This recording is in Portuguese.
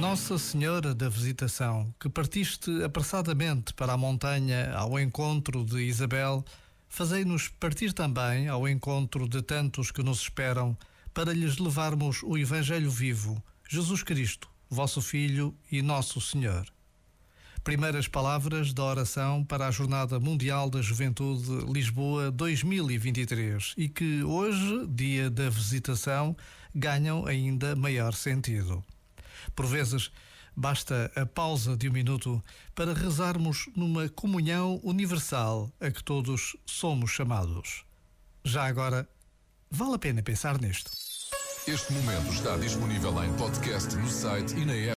Nossa Senhora da Visitação, que partiste apressadamente para a montanha ao encontro de Isabel, fazei-nos partir também ao encontro de tantos que nos esperam, para lhes levarmos o Evangelho vivo, Jesus Cristo, vosso Filho e nosso Senhor. Primeiras palavras da oração para a Jornada Mundial da Juventude Lisboa 2023 e que hoje, dia da visitação, ganham ainda maior sentido. Por vezes, basta a pausa de um minuto para rezarmos numa comunhão universal a que todos somos chamados. Já agora, vale a pena pensar nisto. Este momento está disponível em podcast no site e na app.